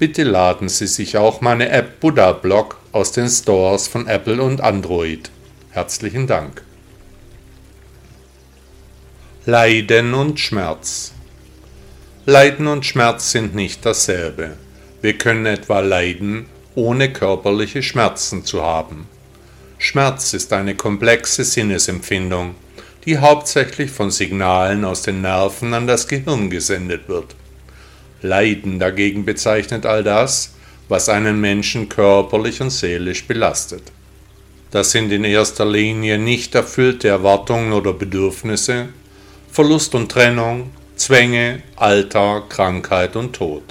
Bitte laden Sie sich auch meine App Buddha Blog aus den Stores von Apple und Android. Herzlichen Dank. Leiden und Schmerz Leiden und Schmerz sind nicht dasselbe. Wir können etwa leiden, ohne körperliche Schmerzen zu haben. Schmerz ist eine komplexe Sinnesempfindung, die hauptsächlich von Signalen aus den Nerven an das Gehirn gesendet wird. Leiden dagegen bezeichnet all das, was einen Menschen körperlich und seelisch belastet. Das sind in erster Linie nicht erfüllte Erwartungen oder Bedürfnisse, Verlust und Trennung, Zwänge, Alter, Krankheit und Tod.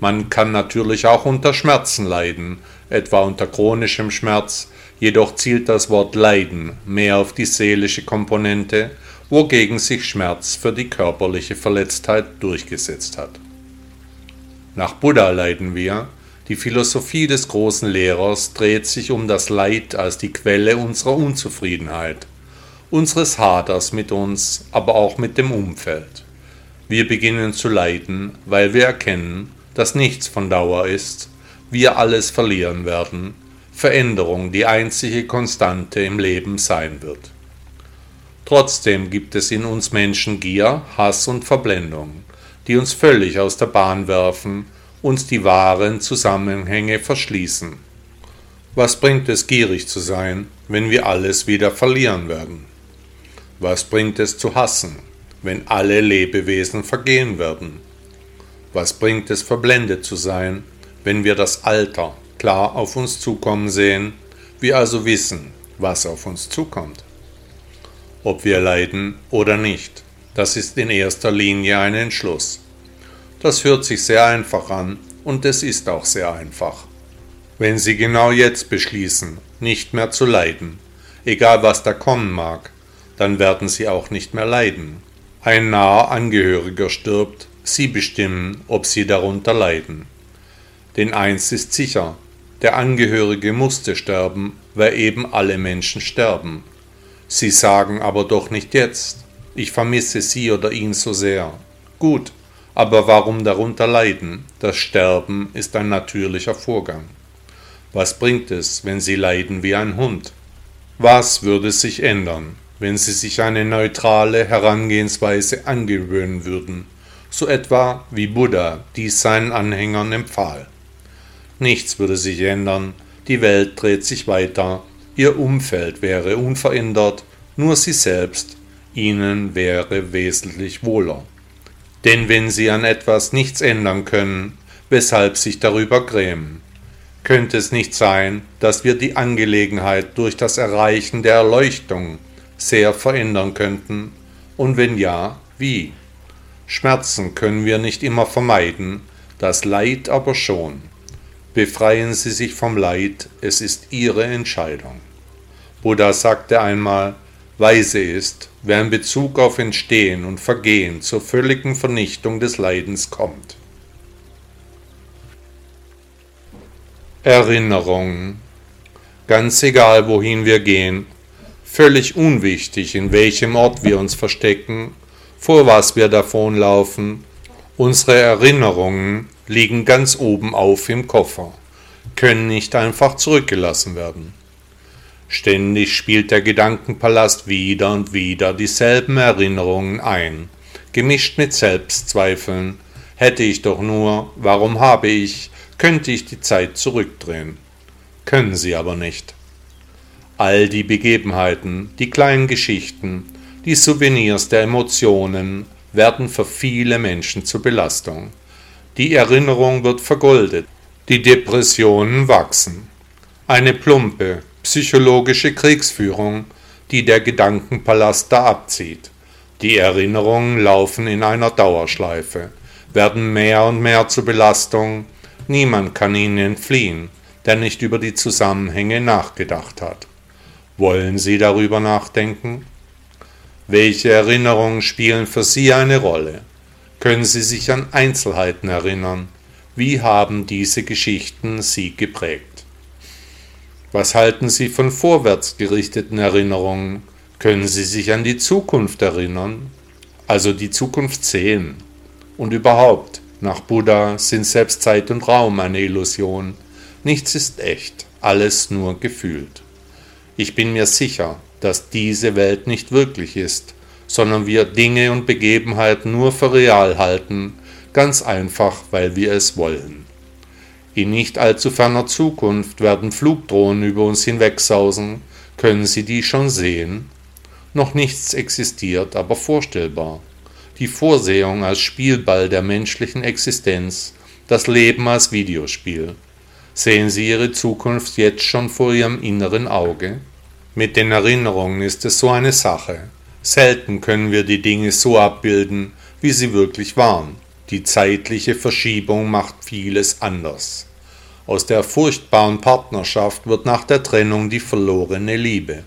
Man kann natürlich auch unter Schmerzen leiden, etwa unter chronischem Schmerz, jedoch zielt das Wort Leiden mehr auf die seelische Komponente, wogegen sich Schmerz für die körperliche Verletztheit durchgesetzt hat. Nach Buddha leiden wir, die Philosophie des großen Lehrers dreht sich um das Leid als die Quelle unserer Unzufriedenheit, unseres Haders mit uns, aber auch mit dem Umfeld. Wir beginnen zu leiden, weil wir erkennen, dass nichts von Dauer ist, wir alles verlieren werden, Veränderung die einzige Konstante im Leben sein wird. Trotzdem gibt es in uns Menschen Gier, Hass und Verblendung die uns völlig aus der Bahn werfen, uns die wahren Zusammenhänge verschließen. Was bringt es gierig zu sein, wenn wir alles wieder verlieren werden? Was bringt es zu hassen, wenn alle Lebewesen vergehen werden? Was bringt es verblendet zu sein, wenn wir das Alter klar auf uns zukommen sehen, wir also wissen, was auf uns zukommt? Ob wir leiden oder nicht, das ist in erster Linie ein Entschluss. Das hört sich sehr einfach an und es ist auch sehr einfach. Wenn Sie genau jetzt beschließen, nicht mehr zu leiden, egal was da kommen mag, dann werden Sie auch nicht mehr leiden. Ein naher Angehöriger stirbt, Sie bestimmen, ob Sie darunter leiden. Denn eins ist sicher, der Angehörige musste sterben, weil eben alle Menschen sterben. Sie sagen aber doch nicht jetzt, ich vermisse sie oder ihn so sehr. Gut, aber warum darunter leiden? Das Sterben ist ein natürlicher Vorgang. Was bringt es, wenn sie leiden wie ein Hund? Was würde sich ändern, wenn sie sich eine neutrale Herangehensweise angewöhnen würden, so etwa wie Buddha dies seinen Anhängern empfahl? Nichts würde sich ändern, die Welt dreht sich weiter, ihr Umfeld wäre unverändert, nur sie selbst ihnen wäre wesentlich wohler. Denn wenn sie an etwas nichts ändern können, weshalb sich darüber grämen, könnte es nicht sein, dass wir die Angelegenheit durch das Erreichen der Erleuchtung sehr verändern könnten, und wenn ja, wie? Schmerzen können wir nicht immer vermeiden, das Leid aber schon. Befreien Sie sich vom Leid, es ist Ihre Entscheidung. Buddha sagte einmal, Weise ist, wer in Bezug auf Entstehen und Vergehen zur völligen Vernichtung des Leidens kommt. Erinnerung. Ganz egal, wohin wir gehen, völlig unwichtig, in welchem Ort wir uns verstecken, vor was wir davonlaufen, unsere Erinnerungen liegen ganz oben auf im Koffer, können nicht einfach zurückgelassen werden. Ständig spielt der Gedankenpalast wieder und wieder dieselben Erinnerungen ein, gemischt mit Selbstzweifeln. Hätte ich doch nur, warum habe ich, könnte ich die Zeit zurückdrehen. Können sie aber nicht. All die Begebenheiten, die kleinen Geschichten, die Souvenirs der Emotionen werden für viele Menschen zur Belastung. Die Erinnerung wird vergoldet, die Depressionen wachsen. Eine plumpe, psychologische Kriegsführung, die der Gedankenpalast da abzieht. Die Erinnerungen laufen in einer Dauerschleife, werden mehr und mehr zur Belastung, niemand kann ihnen entfliehen, der nicht über die Zusammenhänge nachgedacht hat. Wollen Sie darüber nachdenken? Welche Erinnerungen spielen für Sie eine Rolle? Können Sie sich an Einzelheiten erinnern? Wie haben diese Geschichten Sie geprägt? Was halten Sie von vorwärts gerichteten Erinnerungen? Können Sie sich an die Zukunft erinnern? Also die Zukunft sehen. Und überhaupt, nach Buddha sind selbst Zeit und Raum eine Illusion. Nichts ist echt, alles nur gefühlt. Ich bin mir sicher, dass diese Welt nicht wirklich ist, sondern wir Dinge und Begebenheiten nur für real halten, ganz einfach, weil wir es wollen. In nicht allzu ferner Zukunft werden Flugdrohnen über uns hinwegsausen. Können Sie die schon sehen? Noch nichts existiert, aber vorstellbar. Die Vorsehung als Spielball der menschlichen Existenz, das Leben als Videospiel. Sehen Sie Ihre Zukunft jetzt schon vor Ihrem inneren Auge? Mit den Erinnerungen ist es so eine Sache. Selten können wir die Dinge so abbilden, wie sie wirklich waren. Die zeitliche Verschiebung macht vieles anders. Aus der furchtbaren Partnerschaft wird nach der Trennung die verlorene Liebe.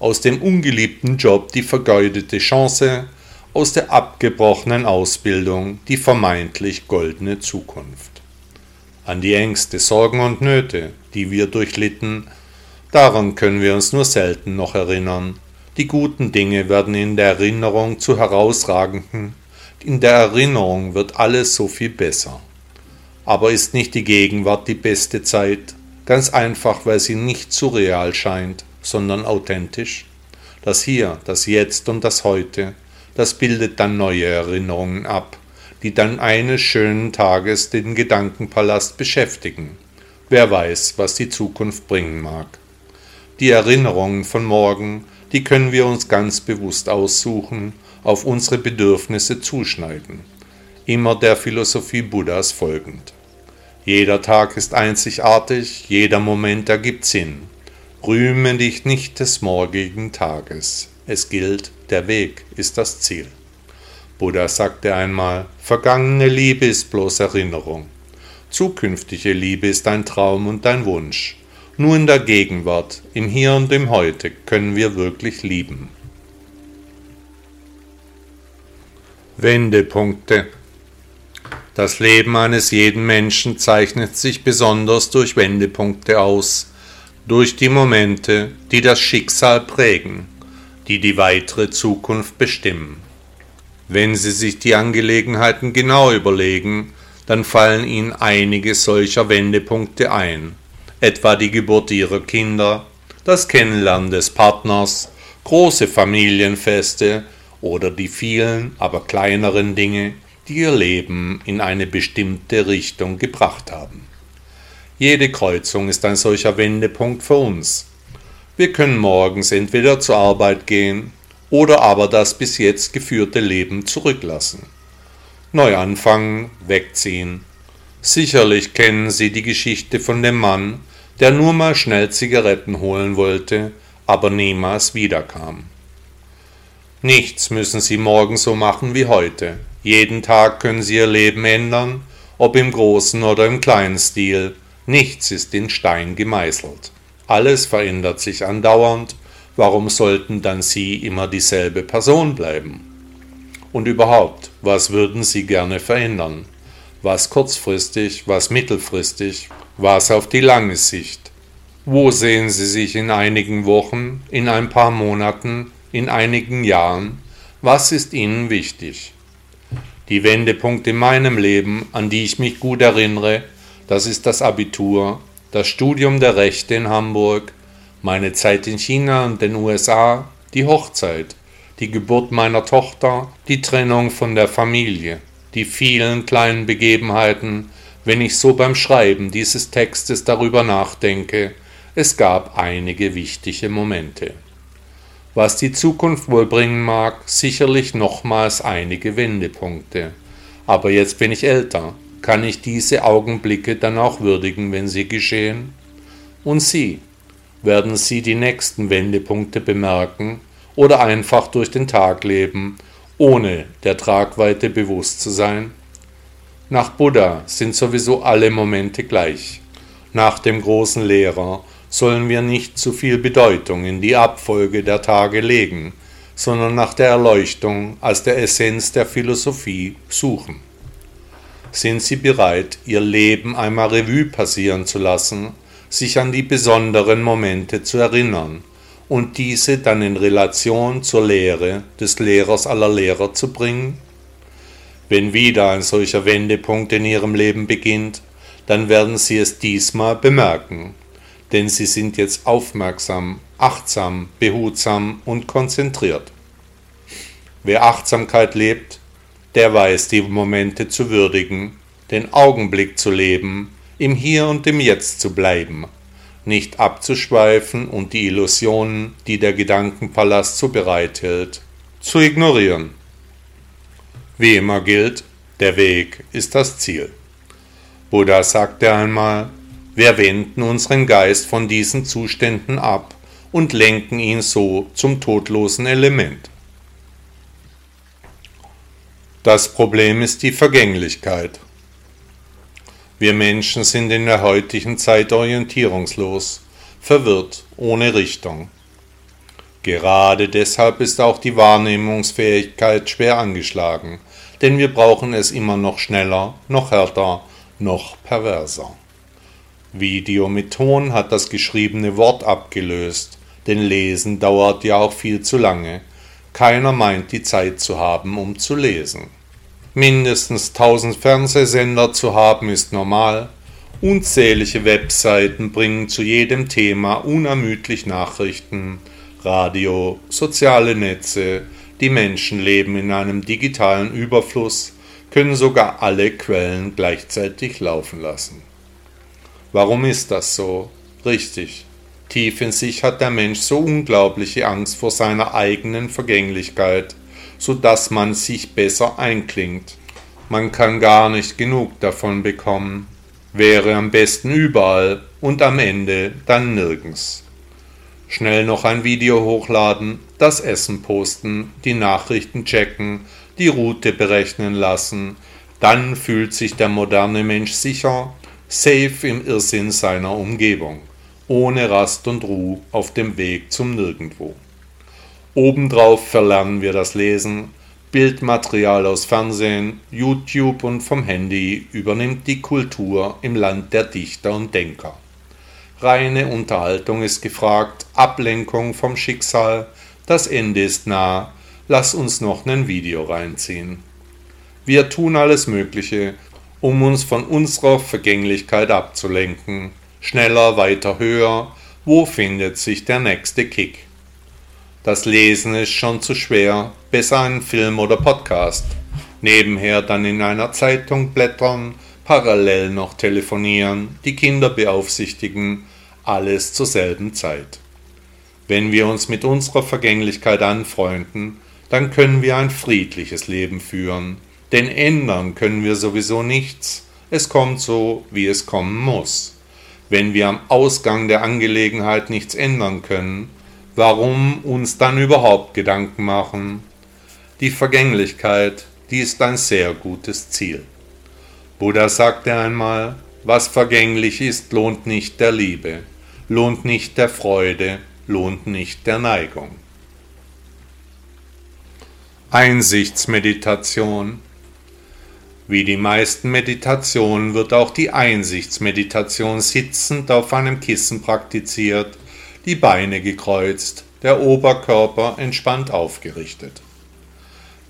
Aus dem ungeliebten Job die vergeudete Chance, aus der abgebrochenen Ausbildung die vermeintlich goldene Zukunft. An die Ängste, Sorgen und Nöte, die wir durchlitten, daran können wir uns nur selten noch erinnern, die guten Dinge werden in der Erinnerung zu herausragenden, in der Erinnerung wird alles so viel besser. Aber ist nicht die Gegenwart die beste Zeit, ganz einfach, weil sie nicht zu real scheint, sondern authentisch? Das Hier, das Jetzt und das Heute, das bildet dann neue Erinnerungen ab, die dann eines schönen Tages den Gedankenpalast beschäftigen. Wer weiß, was die Zukunft bringen mag. Die Erinnerungen von morgen die können wir uns ganz bewusst aussuchen, auf unsere Bedürfnisse zuschneiden, immer der Philosophie Buddhas folgend. Jeder Tag ist einzigartig, jeder Moment ergibt Sinn. Rühme dich nicht des morgigen Tages. Es gilt, der Weg ist das Ziel. Buddha sagte einmal, vergangene Liebe ist bloß Erinnerung. Zukünftige Liebe ist ein Traum und ein Wunsch. Nur in der Gegenwart, im Hier und im Heute können wir wirklich lieben. Wendepunkte Das Leben eines jeden Menschen zeichnet sich besonders durch Wendepunkte aus, durch die Momente, die das Schicksal prägen, die die weitere Zukunft bestimmen. Wenn Sie sich die Angelegenheiten genau überlegen, dann fallen Ihnen einige solcher Wendepunkte ein etwa die Geburt ihrer Kinder, das Kennenlernen des Partners, große Familienfeste oder die vielen, aber kleineren Dinge, die ihr Leben in eine bestimmte Richtung gebracht haben. Jede Kreuzung ist ein solcher Wendepunkt für uns. Wir können morgens entweder zur Arbeit gehen oder aber das bis jetzt geführte Leben zurücklassen. Neu anfangen, wegziehen. Sicherlich kennen Sie die Geschichte von dem Mann, der nur mal schnell Zigaretten holen wollte, aber niemals wiederkam. Nichts müssen Sie morgen so machen wie heute. Jeden Tag können Sie Ihr Leben ändern, ob im großen oder im kleinen Stil. Nichts ist in Stein gemeißelt. Alles verändert sich andauernd. Warum sollten dann Sie immer dieselbe Person bleiben? Und überhaupt, was würden Sie gerne verändern? Was kurzfristig, was mittelfristig, was auf die lange Sicht. Wo sehen Sie sich in einigen Wochen, in ein paar Monaten, in einigen Jahren? Was ist Ihnen wichtig? Die Wendepunkte in meinem Leben, an die ich mich gut erinnere, das ist das Abitur, das Studium der Rechte in Hamburg, meine Zeit in China und den USA, die Hochzeit, die Geburt meiner Tochter, die Trennung von der Familie, die vielen kleinen Begebenheiten, wenn ich so beim Schreiben dieses Textes darüber nachdenke, es gab einige wichtige Momente. Was die Zukunft wohl bringen mag, sicherlich nochmals einige Wendepunkte. Aber jetzt bin ich älter, kann ich diese Augenblicke dann auch würdigen, wenn sie geschehen? Und Sie, werden Sie die nächsten Wendepunkte bemerken oder einfach durch den Tag leben, ohne der Tragweite bewusst zu sein? Nach Buddha sind sowieso alle Momente gleich. Nach dem großen Lehrer sollen wir nicht zu viel Bedeutung in die Abfolge der Tage legen, sondern nach der Erleuchtung als der Essenz der Philosophie suchen. Sind Sie bereit, Ihr Leben einmal Revue passieren zu lassen, sich an die besonderen Momente zu erinnern und diese dann in Relation zur Lehre des Lehrers aller Lehrer zu bringen? Wenn wieder ein solcher Wendepunkt in Ihrem Leben beginnt, dann werden Sie es diesmal bemerken, denn Sie sind jetzt aufmerksam, achtsam, behutsam und konzentriert. Wer Achtsamkeit lebt, der weiß die Momente zu würdigen, den Augenblick zu leben, im Hier und im Jetzt zu bleiben, nicht abzuschweifen und die Illusionen, die der Gedankenpalast so bereithält, zu ignorieren. Wie immer gilt, der Weg ist das Ziel. Buddha sagte einmal, wir wenden unseren Geist von diesen Zuständen ab und lenken ihn so zum todlosen Element. Das Problem ist die Vergänglichkeit. Wir Menschen sind in der heutigen Zeit orientierungslos, verwirrt, ohne Richtung. Gerade deshalb ist auch die Wahrnehmungsfähigkeit schwer angeschlagen, denn wir brauchen es immer noch schneller, noch härter, noch perverser. Video mit Ton hat das geschriebene Wort abgelöst, denn Lesen dauert ja auch viel zu lange, keiner meint die Zeit zu haben, um zu lesen. Mindestens tausend Fernsehsender zu haben ist normal. Unzählige Webseiten bringen zu jedem Thema unermüdlich Nachrichten, Radio, soziale Netze, die Menschen leben in einem digitalen Überfluss, können sogar alle Quellen gleichzeitig laufen lassen. Warum ist das so? Richtig, Tief in sich hat der Mensch so unglaubliche Angst vor seiner eigenen Vergänglichkeit, so dass man sich besser einklingt. Man kann gar nicht genug davon bekommen, wäre am besten überall und am Ende dann nirgends. Schnell noch ein Video hochladen, das Essen posten, die Nachrichten checken, die Route berechnen lassen, dann fühlt sich der moderne Mensch sicher, safe im Irrsinn seiner Umgebung ohne Rast und Ruhe auf dem Weg zum Nirgendwo. Obendrauf verlernen wir das Lesen, Bildmaterial aus Fernsehen, YouTube und vom Handy übernimmt die Kultur im Land der Dichter und Denker. Reine Unterhaltung ist gefragt, Ablenkung vom Schicksal, das Ende ist nah, lass uns noch nen Video reinziehen. Wir tun alles Mögliche, um uns von unserer Vergänglichkeit abzulenken, schneller, weiter, höher, wo findet sich der nächste Kick? Das Lesen ist schon zu schwer, besser ein Film oder Podcast. Nebenher dann in einer Zeitung blättern, parallel noch telefonieren, die Kinder beaufsichtigen, alles zur selben Zeit. Wenn wir uns mit unserer Vergänglichkeit anfreunden, dann können wir ein friedliches Leben führen, denn ändern können wir sowieso nichts, es kommt so, wie es kommen muss wenn wir am Ausgang der Angelegenheit nichts ändern können, warum uns dann überhaupt Gedanken machen? Die Vergänglichkeit, die ist ein sehr gutes Ziel. Buddha sagte einmal, was vergänglich ist, lohnt nicht der Liebe, lohnt nicht der Freude, lohnt nicht der Neigung. Einsichtsmeditation wie die meisten Meditationen wird auch die Einsichtsmeditation sitzend auf einem Kissen praktiziert, die Beine gekreuzt, der Oberkörper entspannt aufgerichtet.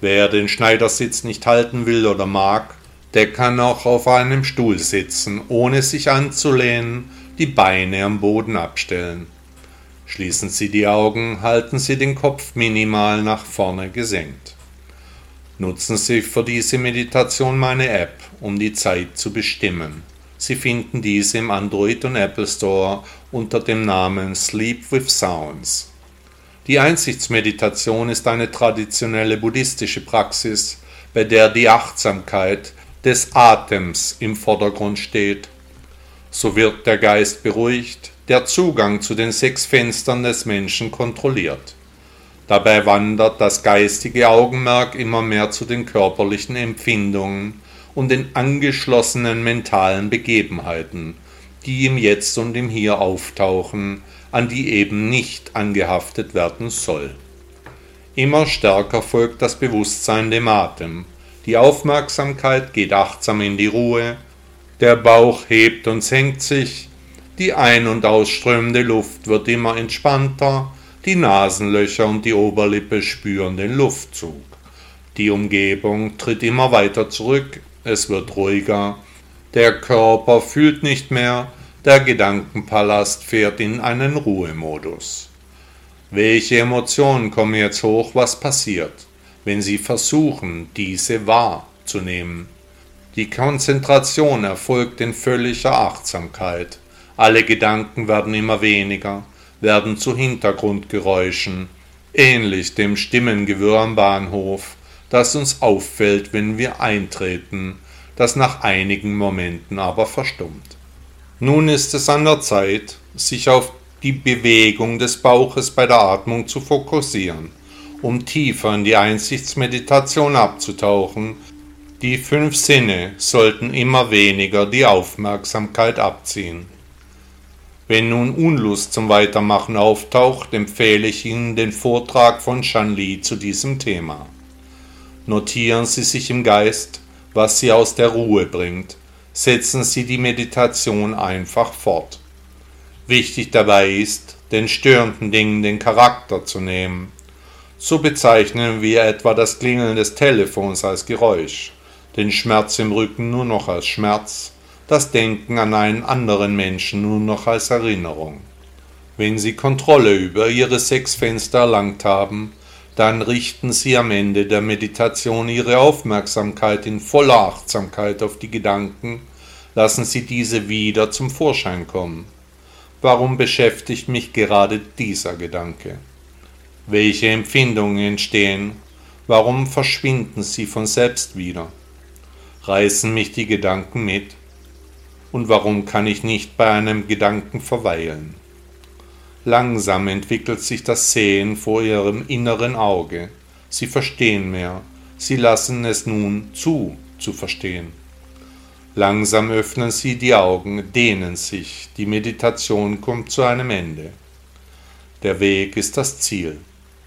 Wer den Schneidersitz nicht halten will oder mag, der kann auch auf einem Stuhl sitzen, ohne sich anzulehnen, die Beine am Boden abstellen. Schließen Sie die Augen, halten Sie den Kopf minimal nach vorne gesenkt. Nutzen Sie für diese Meditation meine App, um die Zeit zu bestimmen. Sie finden diese im Android und Apple Store unter dem Namen Sleep with Sounds. Die Einsichtsmeditation ist eine traditionelle buddhistische Praxis, bei der die Achtsamkeit des Atems im Vordergrund steht. So wird der Geist beruhigt, der Zugang zu den sechs Fenstern des Menschen kontrolliert. Dabei wandert das geistige Augenmerk immer mehr zu den körperlichen Empfindungen und den angeschlossenen mentalen Begebenheiten, die im Jetzt und im Hier auftauchen, an die eben nicht angehaftet werden soll. Immer stärker folgt das Bewusstsein dem Atem, die Aufmerksamkeit geht achtsam in die Ruhe, der Bauch hebt und senkt sich, die ein- und ausströmende Luft wird immer entspannter, die Nasenlöcher und die Oberlippe spüren den Luftzug. Die Umgebung tritt immer weiter zurück, es wird ruhiger, der Körper fühlt nicht mehr, der Gedankenpalast fährt in einen Ruhemodus. Welche Emotionen kommen jetzt hoch, was passiert, wenn Sie versuchen, diese wahrzunehmen? Die Konzentration erfolgt in völliger Achtsamkeit. Alle Gedanken werden immer weniger, werden zu Hintergrundgeräuschen, ähnlich dem Stimmengewirr am Bahnhof, das uns auffällt, wenn wir eintreten, das nach einigen Momenten aber verstummt. Nun ist es an der Zeit, sich auf die Bewegung des Bauches bei der Atmung zu fokussieren, um tiefer in die Einsichtsmeditation abzutauchen. Die fünf Sinne sollten immer weniger die Aufmerksamkeit abziehen. Wenn nun Unlust zum Weitermachen auftaucht, empfehle ich Ihnen den Vortrag von Shan Li zu diesem Thema. Notieren Sie sich im Geist, was Sie aus der Ruhe bringt. Setzen Sie die Meditation einfach fort. Wichtig dabei ist, den störenden Dingen den Charakter zu nehmen. So bezeichnen wir etwa das Klingeln des Telefons als Geräusch, den Schmerz im Rücken nur noch als Schmerz, das Denken an einen anderen Menschen nur noch als Erinnerung. Wenn Sie Kontrolle über Ihre sechs Fenster erlangt haben, dann richten Sie am Ende der Meditation Ihre Aufmerksamkeit in voller Achtsamkeit auf die Gedanken, lassen Sie diese wieder zum Vorschein kommen. Warum beschäftigt mich gerade dieser Gedanke? Welche Empfindungen entstehen? Warum verschwinden sie von selbst wieder? Reißen mich die Gedanken mit? Und warum kann ich nicht bei einem Gedanken verweilen? Langsam entwickelt sich das Sehen vor ihrem inneren Auge. Sie verstehen mehr. Sie lassen es nun zu, zu verstehen. Langsam öffnen sie die Augen, dehnen sich. Die Meditation kommt zu einem Ende. Der Weg ist das Ziel.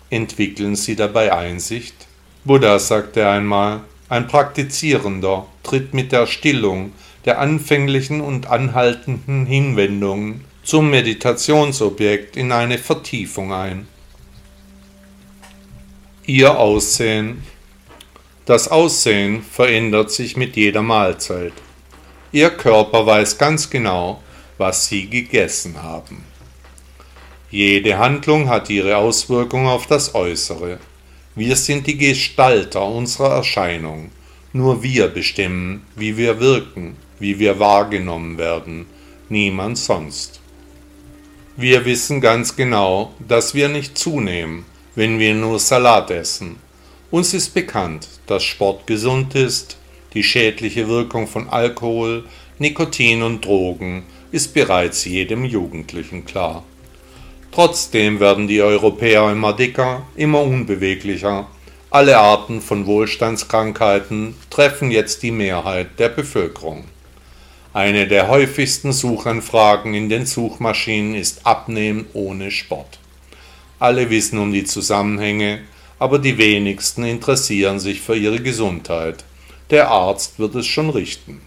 Entwickeln Sie dabei Einsicht? Buddha sagte einmal, ein Praktizierender tritt mit der Stillung der anfänglichen und anhaltenden Hinwendungen zum Meditationsobjekt in eine Vertiefung ein. Ihr Aussehen. Das Aussehen verändert sich mit jeder Mahlzeit. Ihr Körper weiß ganz genau, was Sie gegessen haben. Jede Handlung hat ihre Auswirkung auf das Äußere. Wir sind die Gestalter unserer Erscheinung. Nur wir bestimmen, wie wir wirken, wie wir wahrgenommen werden, niemand sonst. Wir wissen ganz genau, dass wir nicht zunehmen, wenn wir nur Salat essen. Uns ist bekannt, dass Sport gesund ist, die schädliche Wirkung von Alkohol, Nikotin und Drogen ist bereits jedem Jugendlichen klar. Trotzdem werden die Europäer immer dicker, immer unbeweglicher. Alle Arten von Wohlstandskrankheiten treffen jetzt die Mehrheit der Bevölkerung. Eine der häufigsten Suchanfragen in den Suchmaschinen ist Abnehmen ohne Sport. Alle wissen um die Zusammenhänge, aber die wenigsten interessieren sich für ihre Gesundheit. Der Arzt wird es schon richten.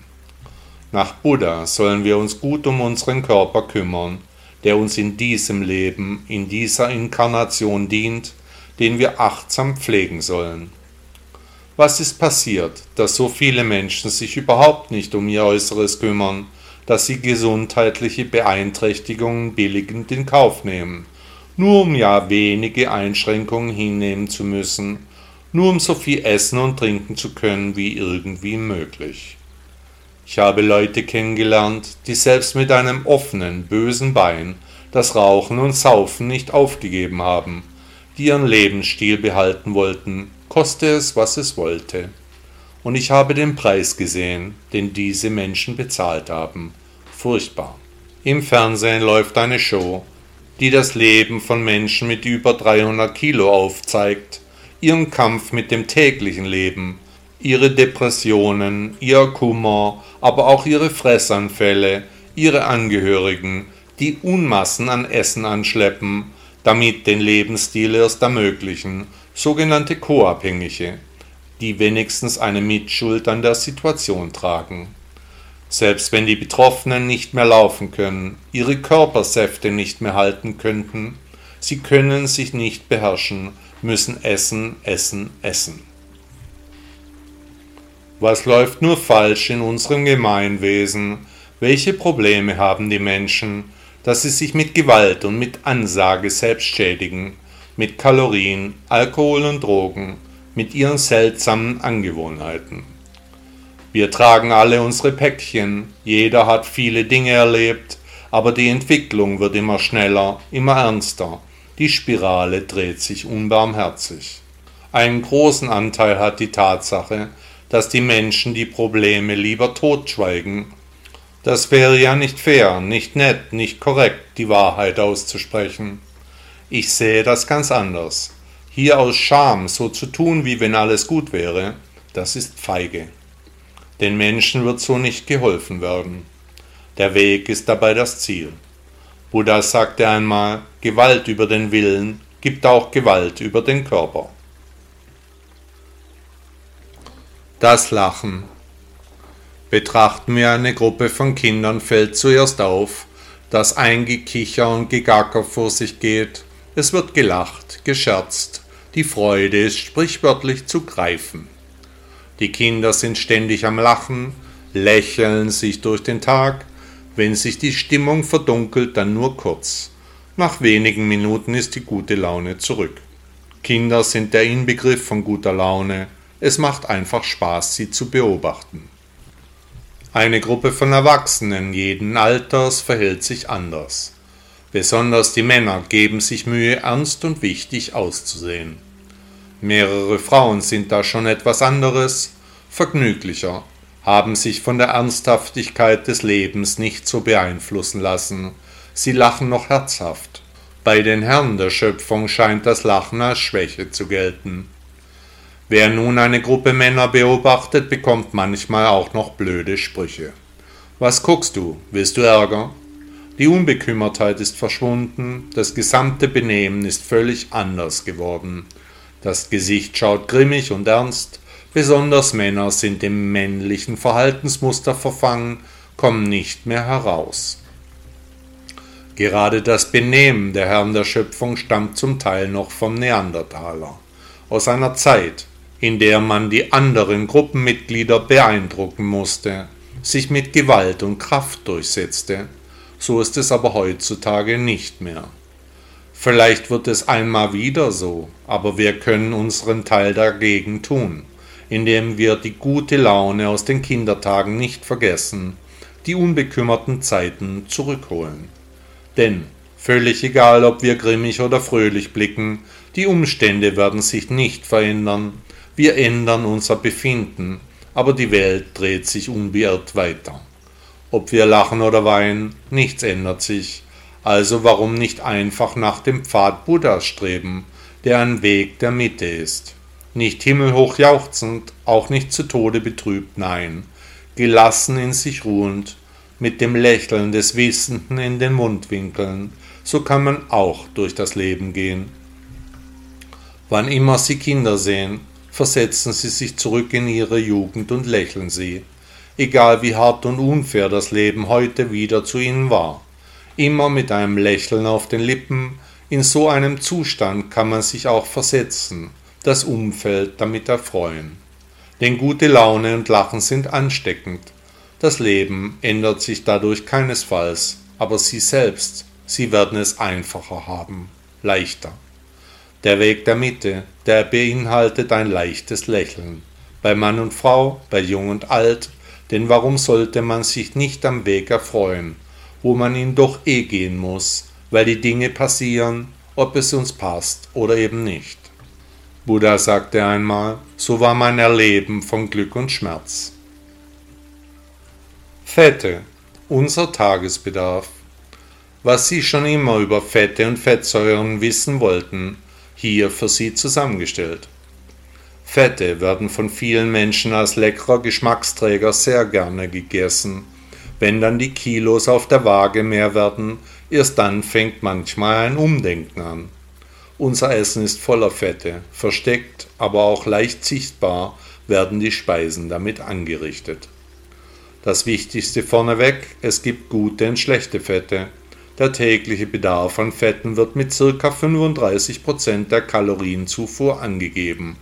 Nach Buddha sollen wir uns gut um unseren Körper kümmern, der uns in diesem Leben, in dieser Inkarnation dient, den wir achtsam pflegen sollen. Was ist passiert, dass so viele Menschen sich überhaupt nicht um ihr Äußeres kümmern, dass sie gesundheitliche Beeinträchtigungen billigend in Kauf nehmen, nur um ja wenige Einschränkungen hinnehmen zu müssen, nur um so viel essen und trinken zu können wie irgendwie möglich. Ich habe Leute kennengelernt, die selbst mit einem offenen, bösen Bein das Rauchen und Saufen nicht aufgegeben haben, die ihren Lebensstil behalten wollten, koste es, was es wollte. Und ich habe den Preis gesehen, den diese Menschen bezahlt haben. Furchtbar. Im Fernsehen läuft eine Show, die das Leben von Menschen mit über 300 Kilo aufzeigt, ihren Kampf mit dem täglichen Leben, ihre Depressionen, ihr Kummer, aber auch ihre Fressanfälle, ihre Angehörigen, die Unmassen an Essen anschleppen, damit den Lebensstil erst ermöglichen, sogenannte Co-Abhängige, die wenigstens eine Mitschuld an der Situation tragen. Selbst wenn die Betroffenen nicht mehr laufen können, ihre Körpersäfte nicht mehr halten könnten, sie können sich nicht beherrschen, müssen essen, essen, essen. Was läuft nur falsch in unserem Gemeinwesen? Welche Probleme haben die Menschen, dass sie sich mit Gewalt und mit Ansage selbst schädigen, mit Kalorien, Alkohol und Drogen, mit ihren seltsamen Angewohnheiten? Wir tragen alle unsere Päckchen, jeder hat viele Dinge erlebt, aber die Entwicklung wird immer schneller, immer ernster, die Spirale dreht sich unbarmherzig. Einen großen Anteil hat die Tatsache, dass die Menschen die Probleme lieber totschweigen. Das wäre ja nicht fair, nicht nett, nicht korrekt, die Wahrheit auszusprechen. Ich sehe das ganz anders. Hier aus Scham so zu tun, wie wenn alles gut wäre, das ist feige. Den Menschen wird so nicht geholfen werden. Der Weg ist dabei das Ziel. Buddha sagte einmal, Gewalt über den Willen gibt auch Gewalt über den Körper. Das Lachen. Betrachten wir eine Gruppe von Kindern, fällt zuerst auf, dass ein Gekicher und Gegacker vor sich geht. Es wird gelacht, gescherzt. Die Freude ist sprichwörtlich zu greifen. Die Kinder sind ständig am Lachen, lächeln sich durch den Tag. Wenn sich die Stimmung verdunkelt, dann nur kurz. Nach wenigen Minuten ist die gute Laune zurück. Kinder sind der Inbegriff von guter Laune. Es macht einfach Spaß, sie zu beobachten. Eine Gruppe von Erwachsenen jeden Alters verhält sich anders. Besonders die Männer geben sich Mühe, ernst und wichtig auszusehen. Mehrere Frauen sind da schon etwas anderes, vergnüglicher, haben sich von der Ernsthaftigkeit des Lebens nicht so beeinflussen lassen. Sie lachen noch herzhaft. Bei den Herren der Schöpfung scheint das Lachen als Schwäche zu gelten. Wer nun eine Gruppe Männer beobachtet, bekommt manchmal auch noch blöde Sprüche. Was guckst du? Willst du Ärger? Die Unbekümmertheit ist verschwunden, das gesamte Benehmen ist völlig anders geworden. Das Gesicht schaut grimmig und ernst, besonders Männer sind im männlichen Verhaltensmuster verfangen, kommen nicht mehr heraus. Gerade das Benehmen der Herren der Schöpfung stammt zum Teil noch vom Neandertaler, aus einer Zeit, in der man die anderen Gruppenmitglieder beeindrucken musste, sich mit Gewalt und Kraft durchsetzte. So ist es aber heutzutage nicht mehr. Vielleicht wird es einmal wieder so, aber wir können unseren Teil dagegen tun, indem wir die gute Laune aus den Kindertagen nicht vergessen, die unbekümmerten Zeiten zurückholen. Denn, völlig egal, ob wir grimmig oder fröhlich blicken, die Umstände werden sich nicht verändern, wir ändern unser Befinden, aber die Welt dreht sich unbeirrt weiter. Ob wir lachen oder weinen, nichts ändert sich. Also warum nicht einfach nach dem Pfad Buddhas streben, der ein Weg der Mitte ist? Nicht himmelhoch jauchzend, auch nicht zu Tode betrübt, nein, gelassen in sich ruhend, mit dem Lächeln des Wissenden in den Mundwinkeln, so kann man auch durch das Leben gehen. Wann immer Sie Kinder sehen, versetzen Sie sich zurück in Ihre Jugend und lächeln Sie, egal wie hart und unfair das Leben heute wieder zu Ihnen war. Immer mit einem Lächeln auf den Lippen, in so einem Zustand kann man sich auch versetzen, das Umfeld damit erfreuen. Denn gute Laune und Lachen sind ansteckend. Das Leben ändert sich dadurch keinesfalls, aber Sie selbst, Sie werden es einfacher haben, leichter. Der Weg der Mitte, der beinhaltet ein leichtes Lächeln. Bei Mann und Frau, bei Jung und Alt, denn warum sollte man sich nicht am Weg erfreuen, wo man ihn doch eh gehen muss, weil die Dinge passieren, ob es uns passt oder eben nicht. Buddha sagte einmal, so war mein Erleben von Glück und Schmerz. Fette, unser Tagesbedarf. Was Sie schon immer über Fette und Fettsäuren wissen wollten, hier für Sie zusammengestellt. Fette werden von vielen Menschen als leckerer Geschmacksträger sehr gerne gegessen. Wenn dann die Kilos auf der Waage mehr werden, erst dann fängt manchmal ein Umdenken an. Unser Essen ist voller Fette, versteckt, aber auch leicht sichtbar werden die Speisen damit angerichtet. Das Wichtigste vorneweg, es gibt gute und schlechte Fette. Der tägliche Bedarf an Fetten wird mit ca. 35% der Kalorienzufuhr angegeben.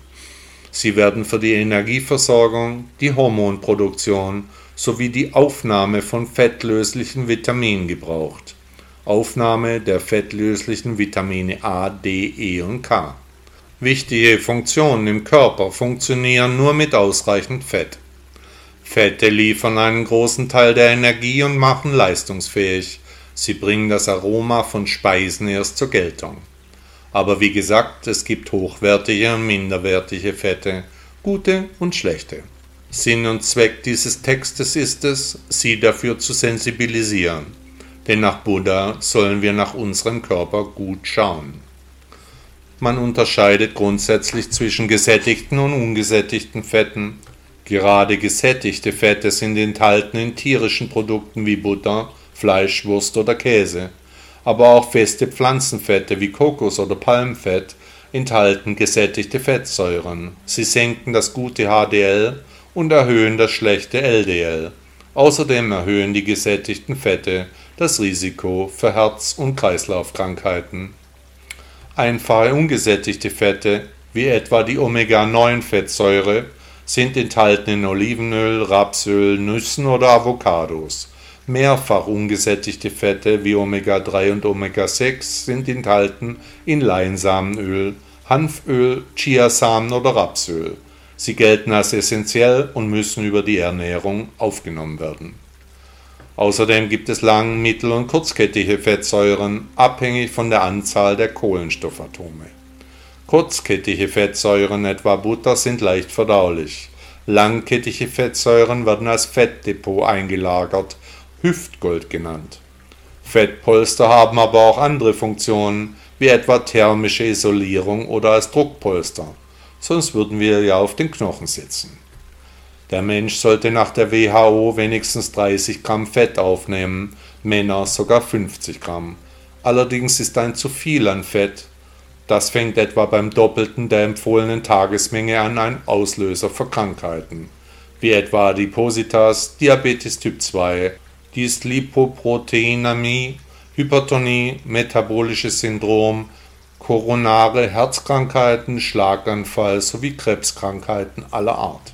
Sie werden für die Energieversorgung, die Hormonproduktion sowie die Aufnahme von fettlöslichen Vitaminen gebraucht. Aufnahme der fettlöslichen Vitamine A, D, E und K. Wichtige Funktionen im Körper funktionieren nur mit ausreichend Fett. Fette liefern einen großen Teil der Energie und machen leistungsfähig. Sie bringen das Aroma von Speisen erst zur Geltung. Aber wie gesagt, es gibt hochwertige und minderwertige Fette, gute und schlechte. Sinn und Zweck dieses Textes ist es, sie dafür zu sensibilisieren denn nach Buddha sollen wir nach unserem Körper gut schauen. Man unterscheidet grundsätzlich zwischen gesättigten und ungesättigten Fetten. Gerade gesättigte Fette sind enthalten in tierischen Produkten wie Butter, Fleisch, Wurst oder Käse. Aber auch feste Pflanzenfette wie Kokos oder Palmfett enthalten gesättigte Fettsäuren. Sie senken das gute HDL und erhöhen das schlechte LDL. Außerdem erhöhen die gesättigten Fette das Risiko für Herz- und Kreislaufkrankheiten. Einfache ungesättigte Fette, wie etwa die Omega-9-Fettsäure, sind enthalten in Olivenöl, Rapsöl, Nüssen oder Avocados. Mehrfach ungesättigte Fette wie Omega-3 und Omega-6 sind enthalten in Leinsamenöl, Hanföl, Chiasamen oder Rapsöl. Sie gelten als essentiell und müssen über die Ernährung aufgenommen werden. Außerdem gibt es lang-, mittel- und kurzkettige Fettsäuren, abhängig von der Anzahl der Kohlenstoffatome. Kurzkettige Fettsäuren, etwa Butter, sind leicht verdaulich. Langkettige Fettsäuren werden als Fettdepot eingelagert, Hüftgold genannt. Fettpolster haben aber auch andere Funktionen, wie etwa thermische Isolierung oder als Druckpolster. Sonst würden wir ja auf den Knochen sitzen. Der Mensch sollte nach der WHO wenigstens 30 Gramm Fett aufnehmen, Männer sogar 50 Gramm. Allerdings ist ein zu viel an Fett. Das fängt etwa beim Doppelten der empfohlenen Tagesmenge an ein Auslöser für Krankheiten, wie etwa Adipositas, Diabetes Typ 2, Dyslipoproteinämie, Hypertonie, metabolisches Syndrom, koronare Herzkrankheiten, Schlaganfall sowie Krebskrankheiten aller Art.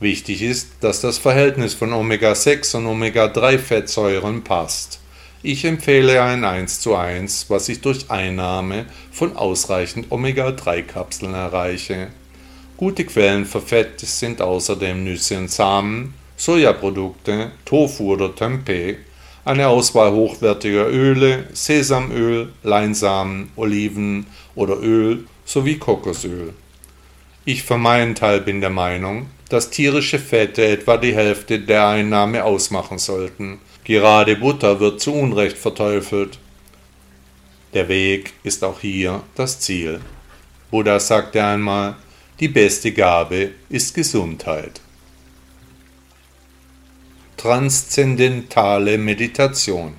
Wichtig ist, dass das Verhältnis von Omega-6 und Omega-3-Fettsäuren passt. Ich empfehle ein 1 zu 1, was ich durch Einnahme von ausreichend Omega-3-Kapseln erreiche. Gute Quellen für Fett sind außerdem Nüsse und Samen, Sojaprodukte, Tofu oder Tempeh, eine Auswahl hochwertiger Öle, Sesamöl, Leinsamen, Oliven oder Öl sowie Kokosöl. Ich für meinen Teil bin der Meinung, dass tierische Fette etwa die Hälfte der Einnahme ausmachen sollten. Gerade Butter wird zu Unrecht verteufelt. Der Weg ist auch hier das Ziel. Buddha sagte einmal, die beste Gabe ist Gesundheit. Transzendentale Meditation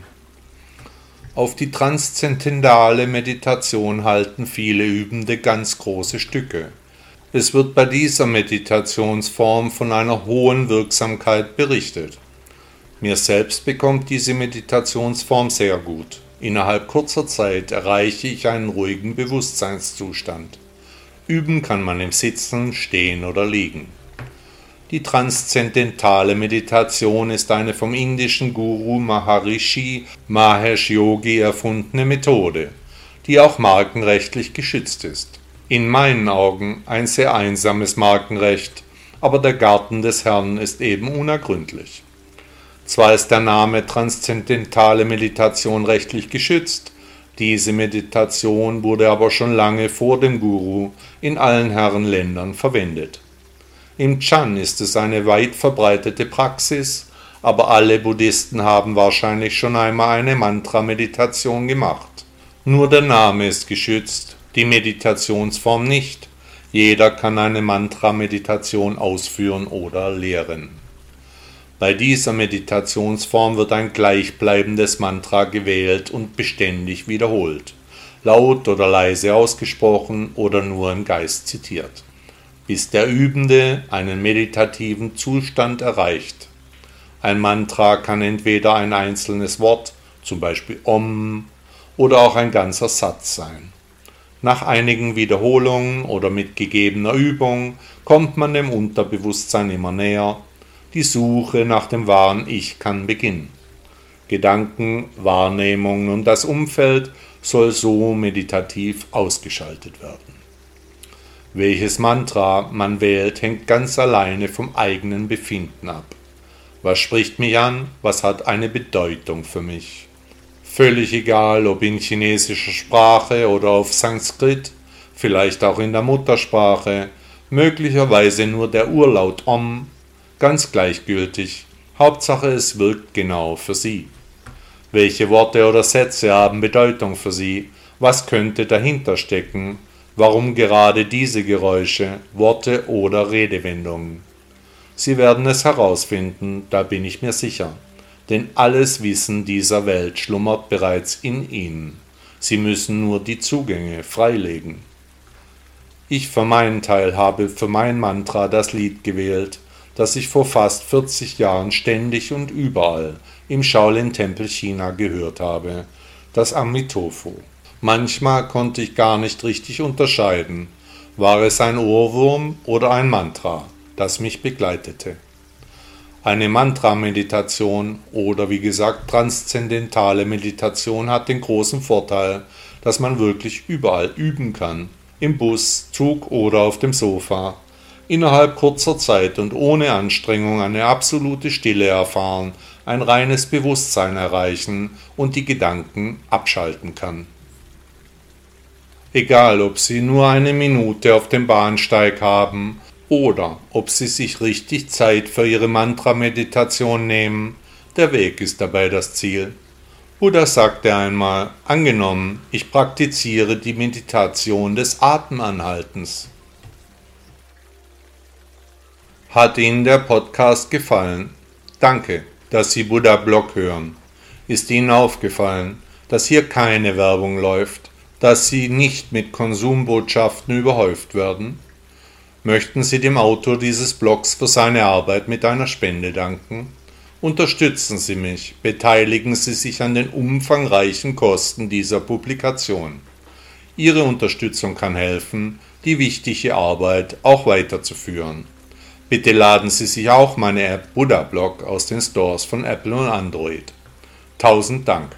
Auf die transzendentale Meditation halten viele Übende ganz große Stücke. Es wird bei dieser Meditationsform von einer hohen Wirksamkeit berichtet. Mir selbst bekommt diese Meditationsform sehr gut. Innerhalb kurzer Zeit erreiche ich einen ruhigen Bewusstseinszustand. Üben kann man im Sitzen, Stehen oder Liegen. Die transzendentale Meditation ist eine vom indischen Guru Maharishi Mahesh Yogi erfundene Methode, die auch markenrechtlich geschützt ist in meinen Augen ein sehr einsames Markenrecht, aber der Garten des Herrn ist eben unergründlich. Zwar ist der Name transzendentale Meditation rechtlich geschützt, diese Meditation wurde aber schon lange vor dem Guru in allen Herrenländern verwendet. Im Chan ist es eine weit verbreitete Praxis, aber alle Buddhisten haben wahrscheinlich schon einmal eine Mantra-Meditation gemacht. Nur der Name ist geschützt die Meditationsform nicht. Jeder kann eine Mantra-Meditation ausführen oder lehren. Bei dieser Meditationsform wird ein gleichbleibendes Mantra gewählt und beständig wiederholt, laut oder leise ausgesprochen oder nur im Geist zitiert, bis der Übende einen meditativen Zustand erreicht. Ein Mantra kann entweder ein einzelnes Wort, zum Beispiel Om, oder auch ein ganzer Satz sein. Nach einigen Wiederholungen oder mit gegebener Übung kommt man dem Unterbewusstsein immer näher. Die Suche nach dem wahren Ich kann beginnen. Gedanken, Wahrnehmungen und das Umfeld soll so meditativ ausgeschaltet werden. Welches Mantra man wählt, hängt ganz alleine vom eigenen Befinden ab. Was spricht mich an? Was hat eine Bedeutung für mich? Völlig egal, ob in chinesischer Sprache oder auf Sanskrit, vielleicht auch in der Muttersprache, möglicherweise nur der Urlaut Om, ganz gleichgültig. Hauptsache es wirkt genau für Sie. Welche Worte oder Sätze haben Bedeutung für Sie? Was könnte dahinter stecken? Warum gerade diese Geräusche, Worte oder Redewendungen? Sie werden es herausfinden, da bin ich mir sicher denn alles Wissen dieser Welt schlummert bereits in ihnen. Sie müssen nur die Zugänge freilegen. Ich für meinen Teil habe für mein Mantra das Lied gewählt, das ich vor fast 40 Jahren ständig und überall im Shaolin-Tempel China gehört habe, das Amitofo. Manchmal konnte ich gar nicht richtig unterscheiden, war es ein Ohrwurm oder ein Mantra, das mich begleitete. Eine Mantra-Meditation oder wie gesagt transzendentale Meditation hat den großen Vorteil, dass man wirklich überall üben kann. Im Bus, Zug oder auf dem Sofa. Innerhalb kurzer Zeit und ohne Anstrengung eine absolute Stille erfahren, ein reines Bewusstsein erreichen und die Gedanken abschalten kann. Egal, ob Sie nur eine Minute auf dem Bahnsteig haben oder ob sie sich richtig Zeit für ihre Mantra-Meditation nehmen, der Weg ist dabei das Ziel. Buddha sagte einmal, angenommen, ich praktiziere die Meditation des Atemanhaltens. Hat Ihnen der Podcast gefallen? Danke, dass Sie Buddha Blog hören. Ist Ihnen aufgefallen, dass hier keine Werbung läuft, dass Sie nicht mit Konsumbotschaften überhäuft werden? Möchten Sie dem Autor dieses Blogs für seine Arbeit mit einer Spende danken? Unterstützen Sie mich, beteiligen Sie sich an den umfangreichen Kosten dieser Publikation. Ihre Unterstützung kann helfen, die wichtige Arbeit auch weiterzuführen. Bitte laden Sie sich auch meine App Buddha Blog aus den Stores von Apple und Android. Tausend Dank.